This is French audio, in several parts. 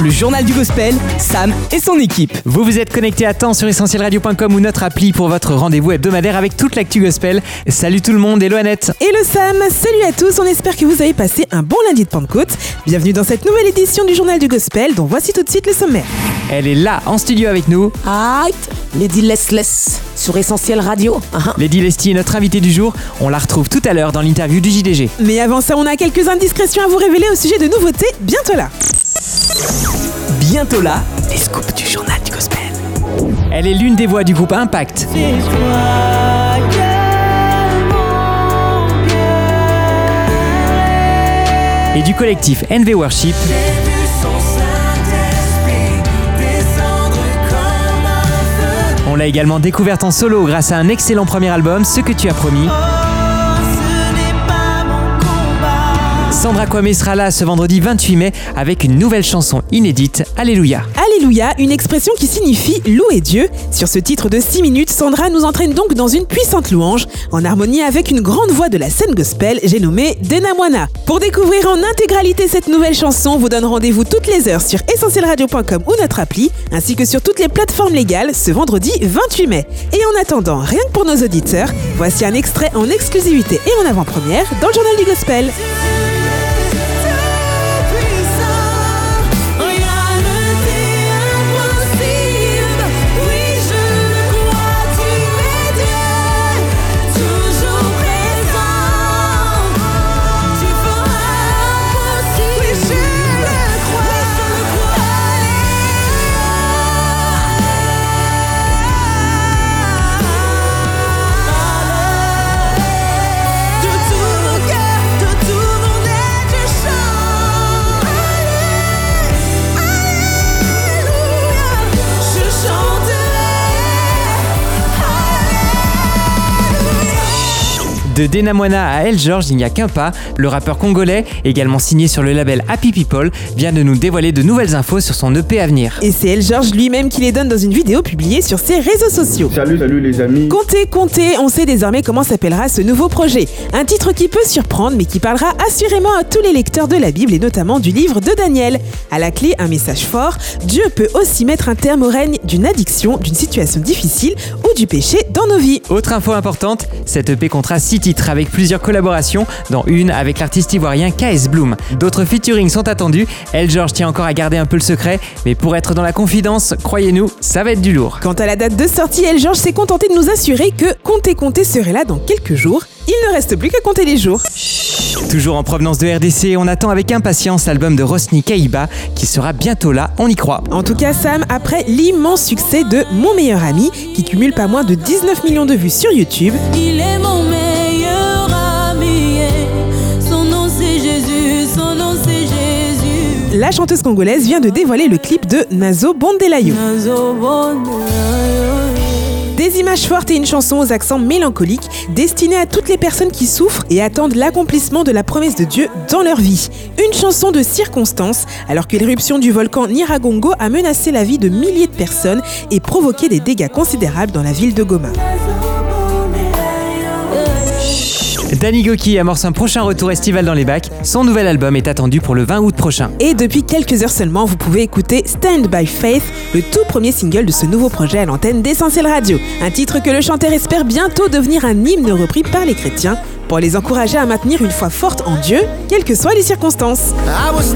Le journal du gospel, Sam et son équipe. Vous vous êtes connecté à temps sur essentielradio.com ou notre appli pour votre rendez-vous hebdomadaire avec toute l'actu gospel. Salut tout le monde, hello Annette. Et le Sam, salut à tous, on espère que vous avez passé un bon lundi de Pentecôte. Bienvenue dans cette nouvelle édition du Journal du Gospel, dont voici tout de suite le sommaire. Elle est là en studio avec nous. Aïe, Lady Lessless sur Essentiel Radio. Ah, ah. Lady Lesty est notre invitée du jour. On la retrouve tout à l'heure dans l'interview du JDG. Mais avant ça, on a quelques indiscrétions à vous révéler au sujet de nouveautés bientôt là. Bientôt là, les scoops du journal du gospel. Elle est l'une des voix du groupe Impact. Et du collectif NV Worship. On l'a également découverte en solo grâce à un excellent premier album, Ce que tu as promis. Sandra Kwame sera là ce vendredi 28 mai avec une nouvelle chanson inédite, Alléluia. Alléluia, une expression qui signifie louer Dieu. Sur ce titre de 6 minutes, Sandra nous entraîne donc dans une puissante louange, en harmonie avec une grande voix de la scène gospel, j'ai nommé Denamwana. Pour découvrir en intégralité cette nouvelle chanson, on vous donne rendez-vous toutes les heures sur essentielradio.com ou notre appli, ainsi que sur toutes les plateformes légales ce vendredi 28 mai. Et en attendant, rien que pour nos auditeurs, voici un extrait en exclusivité et en avant-première dans le journal du gospel. De Denamwana à El George, il n'y a qu'un pas. Le rappeur congolais, également signé sur le label Happy People, vient de nous dévoiler de nouvelles infos sur son EP à venir. Et c'est El George lui-même qui les donne dans une vidéo publiée sur ses réseaux sociaux. Salut, salut les amis. Comptez, comptez, on sait désormais comment s'appellera ce nouveau projet. Un titre qui peut surprendre mais qui parlera assurément à tous les lecteurs de la Bible et notamment du livre de Daniel. À la clé, un message fort, Dieu peut aussi mettre un terme au règne d'une addiction, d'une situation difficile ou du péché dans nos vies. Autre info importante, cette EP comptera 6 titres avec plusieurs collaborations, dont une avec l'artiste ivoirien KS Bloom. D'autres featurings sont attendus. El George tient encore à garder un peu le secret, mais pour être dans la confidence, croyez-nous, ça va être du lourd. Quant à la date de sortie, El George s'est contenté de nous assurer que Comptez Comptez serait là dans quelques jours. Il ne reste plus qu'à compter les jours. Toujours en provenance de RDC, on attend avec impatience l'album de Rosny Kaiba qui sera bientôt là, on y croit. En tout cas, Sam, après l'immense succès de Mon meilleur ami, qui cumule pas moins de 19 millions de vues sur YouTube, Il est mon la chanteuse congolaise vient de dévoiler le clip de Nazo Bondelayo. Des images fortes et une chanson aux accents mélancoliques destinée à toutes les personnes qui souffrent et attendent l'accomplissement de la promesse de Dieu dans leur vie. Une chanson de circonstance alors que l'éruption du volcan Nyiragongo a menacé la vie de milliers de personnes et provoqué des dégâts considérables dans la ville de Goma. Danny Goki amorce un prochain retour estival dans les bacs. Son nouvel album est attendu pour le 20 août prochain. Et depuis quelques heures seulement, vous pouvez écouter Stand by Faith, le tout premier single de ce nouveau projet à l'antenne d'Essentiel Radio. Un titre que le chanteur espère bientôt devenir un hymne repris par les chrétiens pour les encourager à maintenir une foi forte en Dieu, quelles que soient les circonstances. I was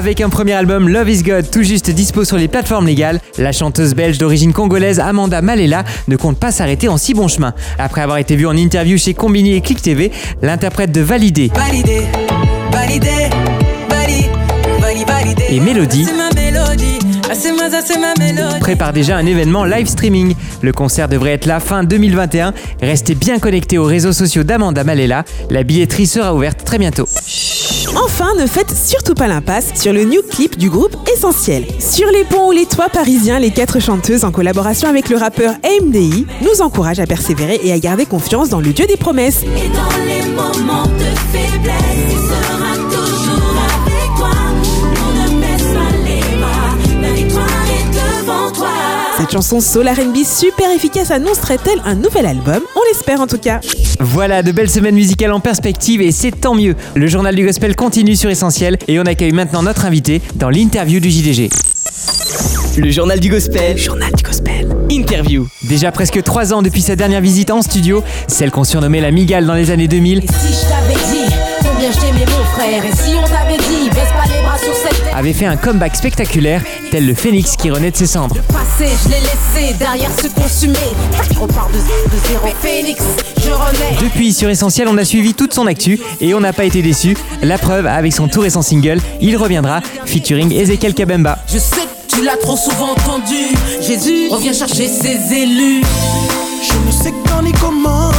Avec un premier album Love is God tout juste dispo sur les plateformes légales, la chanteuse belge d'origine congolaise Amanda Malela ne compte pas s'arrêter en si bon chemin. Après avoir été vue en interview chez Combini et Click TV, l'interprète de Validé Validé, validé, validé, validé, validé. Et. Ah, c'est ma mélodie. prépare déjà un événement live streaming. Le concert devrait être là fin 2021. Restez bien connectés aux réseaux sociaux d'Amanda Malela. La billetterie sera ouverte très bientôt. Enfin, ne faites surtout pas l'impasse sur le new clip du groupe Essentiel. Sur les ponts ou les toits parisiens, les quatre chanteuses, en collaboration avec le rappeur AMDI, nous encouragent à persévérer et à garder confiance dans le Dieu des promesses. Et dans les moments de faiblesse, il sera toujours Cette chanson soul R&B super efficace annoncerait-elle un nouvel album? On l'espère en tout cas. Voilà, de belles semaines musicales en perspective et c'est tant mieux. Le journal du gospel continue sur Essentiel et on accueille maintenant notre invité dans l'interview du JDG. Le journal du gospel. Journal du gospel. Interview. Déjà presque 3 ans depuis sa dernière visite en studio, celle qu'on surnommait la Migale dans les années 2000, Et si je t'avais dit combien je t'aimais mon frère Et si on t'avait dit avait fait un comeback spectaculaire, tel le phénix qui renaît de ses cendres. Passé, je l'ai laissé derrière ce consumé On part de, de zéro Phoenix, je renais Depuis sur Essentiel, on a suivi toute son actu et on n'a pas été déçus. La preuve, avec son tout récent single, il reviendra, featuring Ezekiel Kabemba. Je sais que tu l'as trop souvent entendu Jésus revient chercher ses élus Je ne sais quand ni comment.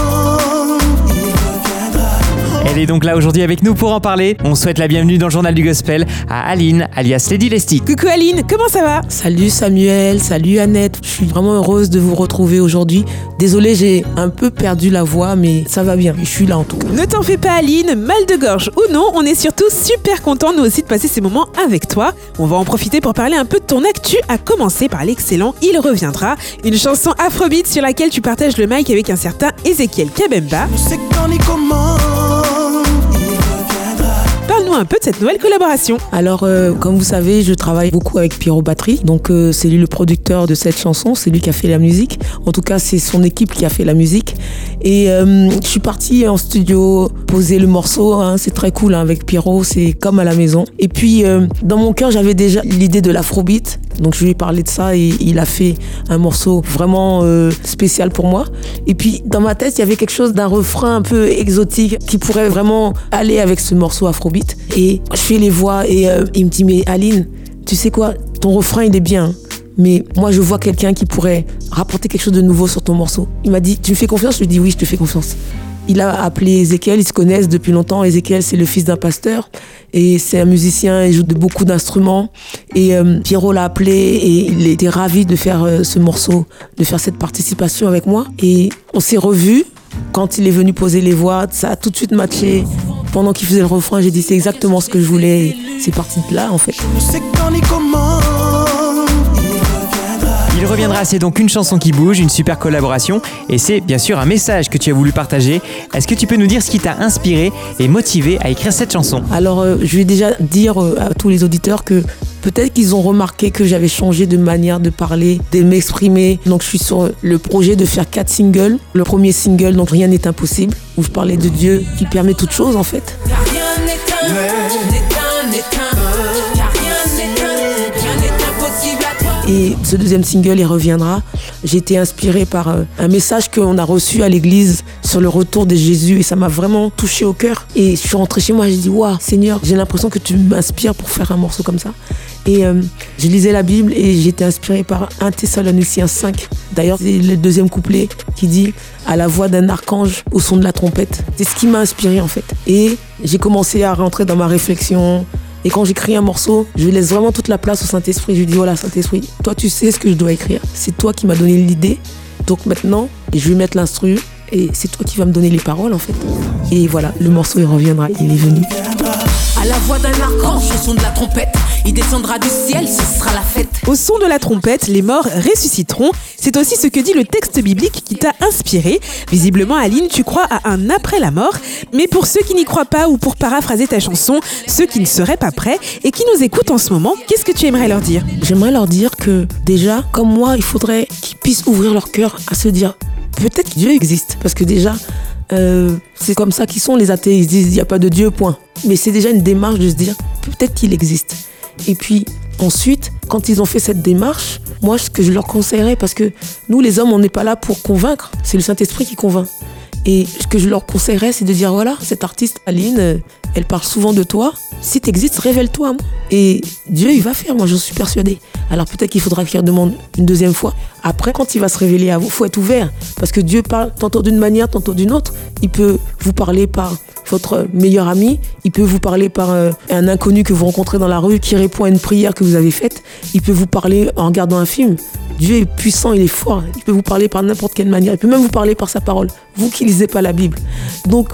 Elle est donc là aujourd'hui avec nous pour en parler. On souhaite la bienvenue dans le journal du gospel à Aline, alias Lady Lestic. Coucou Aline, comment ça va? Salut Samuel, salut Annette. Je suis vraiment heureuse de vous retrouver aujourd'hui. Désolée, j'ai un peu perdu la voix, mais ça va bien. Je suis là en tout cas. Ne t'en fais pas Aline, mal de gorge ou non, on est surtout super contents nous aussi de passer ces moments avec toi. On va en profiter pour parler un peu de ton actu, à commencer par l'excellent Il reviendra, une chanson afrobeat sur laquelle tu partages le mic avec un certain Ezekiel Kabemba. Je ne sais quand Un peu de cette nouvelle collaboration. Alors, euh, comme vous savez, je travaille beaucoup avec Pierrot Battery. Donc, euh, c'est lui le producteur de cette chanson. C'est lui qui a fait la musique. En tout cas, c'est son équipe qui a fait la musique. Et euh, je suis partie en studio poser le morceau. hein. C'est très cool hein, avec Pierrot. C'est comme à la maison. Et puis, euh, dans mon cœur, j'avais déjà l'idée de l'afrobeat. Donc, je lui ai parlé de ça et il a fait un morceau vraiment euh, spécial pour moi. Et puis, dans ma tête, il y avait quelque chose d'un refrain un peu exotique qui pourrait vraiment aller avec ce morceau afrobeat. Et je fais les voix et euh, il me dit, mais Aline, tu sais quoi, ton refrain, il est bien. Mais moi, je vois quelqu'un qui pourrait rapporter quelque chose de nouveau sur ton morceau. Il m'a dit, tu me fais confiance? Je lui ai dit, oui, je te fais confiance. Il a appelé Ezekiel, ils se connaissent depuis longtemps. Ezekiel, c'est le fils d'un pasteur et c'est un musicien, il joue de beaucoup d'instruments. Et euh, Pierrot l'a appelé et il était ravi de faire euh, ce morceau, de faire cette participation avec moi. Et on s'est revus quand il est venu poser les voix, ça a tout de suite matché. Pendant qu'il faisait le refrain, j'ai dit c'est exactement ce que je voulais. Et C'est parti de là en fait. Je ne sais quand ni comment. Il reviendra. Il reviendra, c'est donc une chanson qui bouge, une super collaboration et c'est bien sûr un message que tu as voulu partager. Est-ce que tu peux nous dire ce qui t'a inspiré et motivé à écrire cette chanson? Alors, euh, je vais déjà dire euh, à tous les auditeurs que peut-être qu'ils ont remarqué que j'avais changé de manière de parler, de m'exprimer. Donc, je suis sur le projet de faire quatre singles. Le premier single, donc Rien n'est impossible, où je parlais de Dieu qui permet toute chose en fait. Rien n'est Et ce deuxième single, il reviendra. J'ai été inspirée par euh, un message qu'on a reçu à l'église sur le retour de Jésus et ça m'a vraiment touché au cœur. Et je suis rentrée chez moi, j'ai dit Waouh, Seigneur, j'ai l'impression que tu m'inspires pour faire un morceau comme ça. Et euh, je lisais la Bible et été inspirée par 1 Thessaloniciens 5. D'ailleurs, c'est le deuxième couplet qui dit à la voix d'un archange au son de la trompette. C'est ce qui m'a inspirée en fait. Et j'ai commencé à rentrer dans ma réflexion. Et quand j'écris un morceau, je laisse vraiment toute la place au Saint-Esprit. Je lui dis voilà, Saint-Esprit, toi tu sais ce que je dois écrire. C'est toi qui m'as donné l'idée. Donc maintenant, je vais mettre l'instru et c'est toi qui vas me donner les paroles en fait. Et voilà, le morceau il reviendra, il est venu. À la voix d'un archange, au son de la trompette Il descendra du ciel, ce sera la fête Au son de la trompette, les morts ressusciteront. C'est aussi ce que dit le texte biblique qui t'a inspiré. Visiblement, Aline, tu crois à un après la mort. Mais pour ceux qui n'y croient pas ou pour paraphraser ta chanson, ceux qui ne seraient pas prêts et qui nous écoutent en ce moment, qu'est-ce que tu aimerais leur dire? J'aimerais leur dire que déjà, comme moi, il faudrait qu'ils puissent ouvrir leur cœur à se dire peut-être que Dieu existe. Parce que déjà, euh, c'est comme ça qu'ils sont les athées. Ils se disent il n'y a pas de Dieu, point. Mais c'est déjà une démarche de se dire peut-être qu'il existe. Et puis ensuite, quand ils ont fait cette démarche, moi, ce que je leur conseillerais, parce que nous, les hommes, on n'est pas là pour convaincre, c'est le Saint-Esprit qui convainc. Et ce que je leur conseillerais, c'est de dire voilà, cette artiste, Aline, euh, elle parle souvent de toi. Si tu existes, révèle-toi. Et Dieu, il va faire, moi, je suis persuadée. Alors peut-être qu'il faudra qu'il demande une deuxième fois. Après, quand il va se révéler à vous, faut être ouvert. Parce que Dieu parle tantôt d'une manière, tantôt d'une autre. Il peut vous parler par votre meilleur ami. Il peut vous parler par euh, un inconnu que vous rencontrez dans la rue qui répond à une prière que vous avez faite. Il peut vous parler en regardant un film. Dieu est puissant, il est fort. Il peut vous parler par n'importe quelle manière. Il peut même vous parler par sa parole. Vous qui lisez pas la Bible. Donc,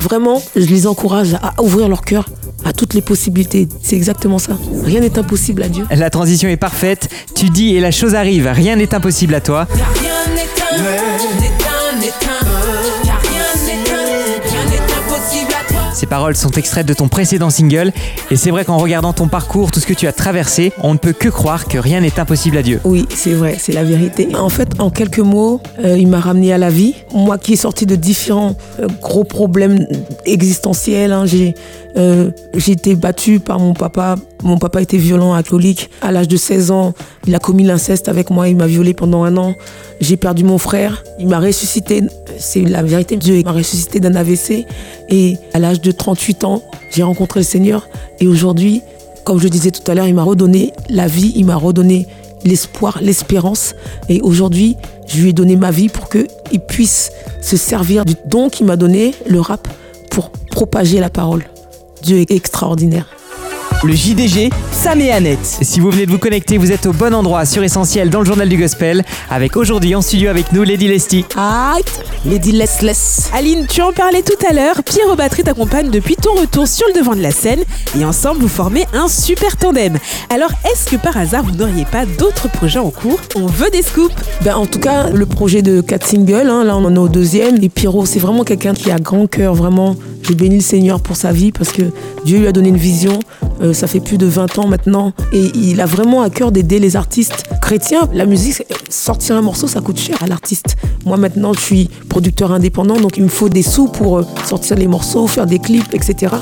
vraiment, je les encourage à ouvrir leur cœur à toutes les possibilités. C'est exactement ça. Rien n'est impossible à Dieu. La transition est parfaite. Tu dis et la chose arrive. Rien n'est impossible à toi. Ces paroles sont extraites de ton précédent single. Et c'est vrai qu'en regardant ton parcours, tout ce que tu as traversé, on ne peut que croire que rien n'est impossible à Dieu. Oui, c'est vrai, c'est la vérité. En fait, en quelques mots, euh, il m'a ramené à la vie. Moi qui est sorti de différents euh, gros problèmes existentiels, hein, j'ai euh, j'ai été battue par mon papa. Mon papa était violent, alcoolique. À l'âge de 16 ans, il a commis l'inceste avec moi. Il m'a violée pendant un an. J'ai perdu mon frère. Il m'a ressuscité. C'est la vérité. Dieu m'a ressuscité d'un AVC. Et à l'âge de 38 ans, j'ai rencontré le Seigneur. Et aujourd'hui, comme je disais tout à l'heure, il m'a redonné la vie. Il m'a redonné l'espoir, l'espérance. Et aujourd'hui, je lui ai donné ma vie pour qu'il puisse se servir du don qu'il m'a donné, le rap, pour propager la parole. Dieu est extraordinaire. Le JDG, Sam et Annette. Si vous venez de vous connecter, vous êtes au bon endroit sur Essentiel dans le journal du gospel. Avec aujourd'hui en studio avec nous Lady Lesty. Aïe, Lady Lessless. Aline, tu en parlais tout à l'heure, Pierre Batterie t'accompagne depuis ton retour sur le devant de la scène et ensemble vous formez un super tandem. Alors est-ce que par hasard vous n'auriez pas d'autres projets en cours? On veut des scoops Ben, en tout cas, le projet de 4 singles, hein, là on en est au deuxième. Et Pierrot, c'est vraiment quelqu'un qui a grand cœur, vraiment. Je bénis le Seigneur pour sa vie parce que Dieu lui a donné une vision. Euh, ça fait plus de 20 ans maintenant. Et il a vraiment à cœur d'aider les artistes chrétiens. La musique, sortir un morceau, ça coûte cher à l'artiste. Moi maintenant, je suis producteur indépendant, donc il me faut des sous pour euh, sortir les morceaux, faire des clips, etc.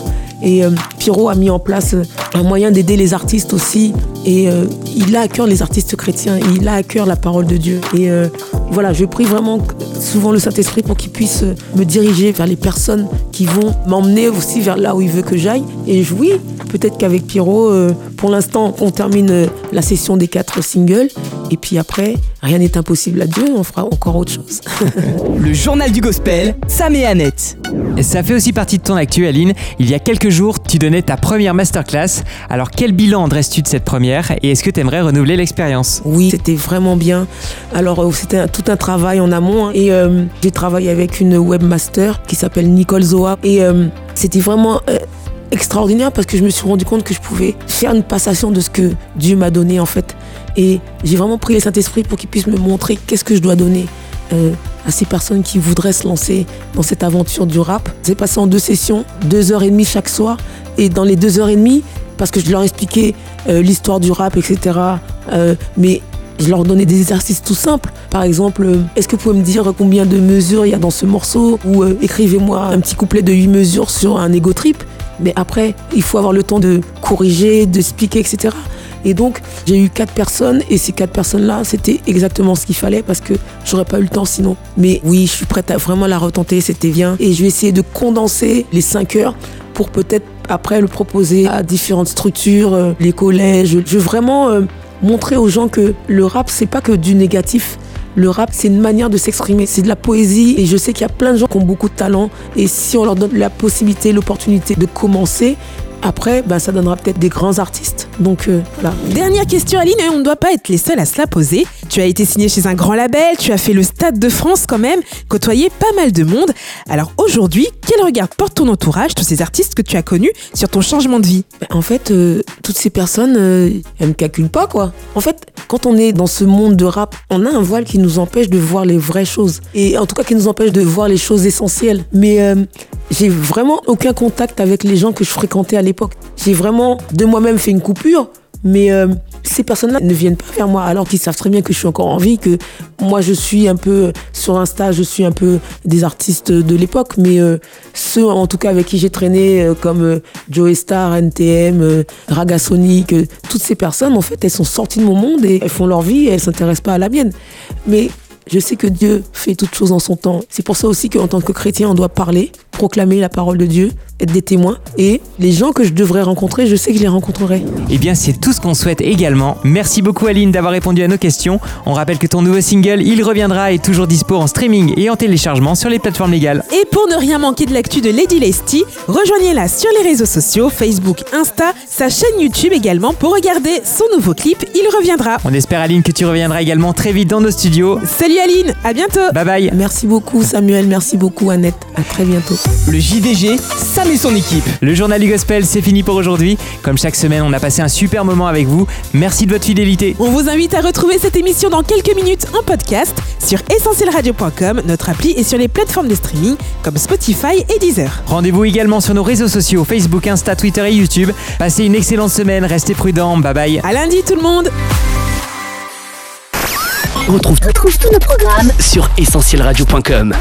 Et euh, Pierrot a mis en place euh, un moyen d'aider les artistes aussi. Et euh, il a à cœur les artistes chrétiens. Il a à cœur la parole de Dieu. Et voilà, je prie vraiment souvent le Saint-Esprit pour qu'il puisse me diriger vers les personnes qui vont m'emmener aussi vers là où il veut que j'aille. Et je- oui, peut-être qu'avec Pierrot, euh, pour l'instant, on termine euh, la session des quatre singles. Et puis après, rien n'est impossible à Dieu. On fera encore autre chose. Le journal du gospel, Sam et Annette. Et ça fait aussi partie de ton actu Aline. Il y a quelques jours, tu donnais ta première masterclass. Alors quel bilan dresses-tu de cette première? Et est-ce que tu aimerais renouveler l'expérience? Oui, c'était vraiment bien. Alors, euh, c'était tout un travail en amont. hein. Et euh, j'ai travaillé avec une webmaster qui s'appelle Nicole Zoa. Et euh, c'était vraiment euh, extraordinaire parce que je me suis rendu compte que je pouvais faire une passation de ce que Dieu m'a donné en fait. Et j'ai vraiment prié le Saint-Esprit pour qu'il puisse me montrer qu'est-ce que je dois donner euh, à ces personnes qui voudraient se lancer dans cette aventure du rap. C'est passé en deux sessions, deux heures et demie chaque soir. Et dans les deux heures et demie, parce que je leur expliquais euh, l'histoire du rap, etc. euh, mais je leur donnais des exercices tout simples. Par exemple, est-ce que vous pouvez me dire combien de mesures il y a dans ce morceau? Ou écrivez-moi un petit couplet de 8 mesures sur un ego trip. Mais après, il faut avoir le temps de corriger, de expliquer, etc. Et donc, j'ai eu quatre personnes et ces quatre personnes-là, c'était exactement ce qu'il fallait parce que j'aurais pas eu le temps sinon. Mais oui, je suis prête à vraiment la retenter, c'était bien. Et je vais essayer de condenser les cinq heures pour peut-être après le proposer à différentes structures, euh, les collèges. Je veux vraiment euh, montrer aux gens que le rap, c'est pas que du négatif. Le rap, c'est une manière de s'exprimer, c'est de la poésie. Et je sais qu'il y a plein de gens qui ont beaucoup de talent. Et si on leur donne la possibilité, l'opportunité de commencer, après, ben, ça donnera peut-être des grands artistes. Donc euh, voilà. Dernière question Aline, on ne doit pas être les seuls à se la poser. Tu as été signé chez un grand label, tu as fait le Stade de France quand même, côtoyé pas mal de monde. Alors aujourd'hui, quel regard porte ton entourage, tous ces artistes que tu as connus, sur ton changement de vie? Ben, En fait, euh, toutes ces personnes, euh, elles me calculent pas, quoi. En fait, quand on est dans ce monde de rap, on a un voile qui nous empêche de voir les vraies choses. Et en tout cas, qui nous empêche de voir les choses essentielles. Mais euh, j'ai vraiment aucun contact avec les gens que je fréquentais à l'époque. J'ai vraiment de moi-même fait une coupure. Mais euh, ces personnes-là ne viennent pas vers moi alors qu'ils savent très bien que je suis encore en vie, que moi je suis un peu sur Insta, je suis un peu des artistes de l'époque, mais euh, ceux en tout cas avec qui j'ai traîné euh, comme euh, Joey Star, NTM, euh, Raga Sonic, toutes ces personnes en fait elles sont sorties de mon monde et elles font leur vie et elles s'intéressent pas à la mienne. Mais je sais que Dieu fait toutes choses en son temps. C'est pour ça aussi qu'en tant que chrétien, on doit parler, proclamer la parole de Dieu, être des témoins. Et les gens que je devrais rencontrer, je sais que je les rencontrerai. Eh bien, c'est tout ce qu'on souhaite également. Merci beaucoup Aline d'avoir répondu à nos questions. On rappelle que ton nouveau single, Il reviendra, est toujours dispo en streaming et en téléchargement sur les plateformes légales. Et pour ne rien manquer de l'actu de Lady Lesty, rejoignez-la sur les réseaux sociaux, Facebook, Insta, sa chaîne YouTube également pour regarder son nouveau clip Il reviendra. On espère Aline que tu reviendras également très vite dans nos studios. Salut Aline, à bientôt Bye bye Merci beaucoup Samuel, merci beaucoup Annette. À très bientôt. Le JDG, Sam et son équipe. Le journal du gospel, c'est fini pour aujourd'hui. Comme chaque semaine, on a passé un super moment avec vous. Merci de votre fidélité. On vous invite à retrouver cette émission dans quelques minutes en podcast sur essentielradio.com, notre appli et sur les plateformes de streaming comme Spotify et Deezer. Rendez-vous également sur nos réseaux sociaux Facebook, Insta, Twitter et YouTube. Passez une excellente semaine, restez prudents, bye bye. À lundi tout le monde Retrouve, Retrouve tous nos programmes sur essentielradio.com.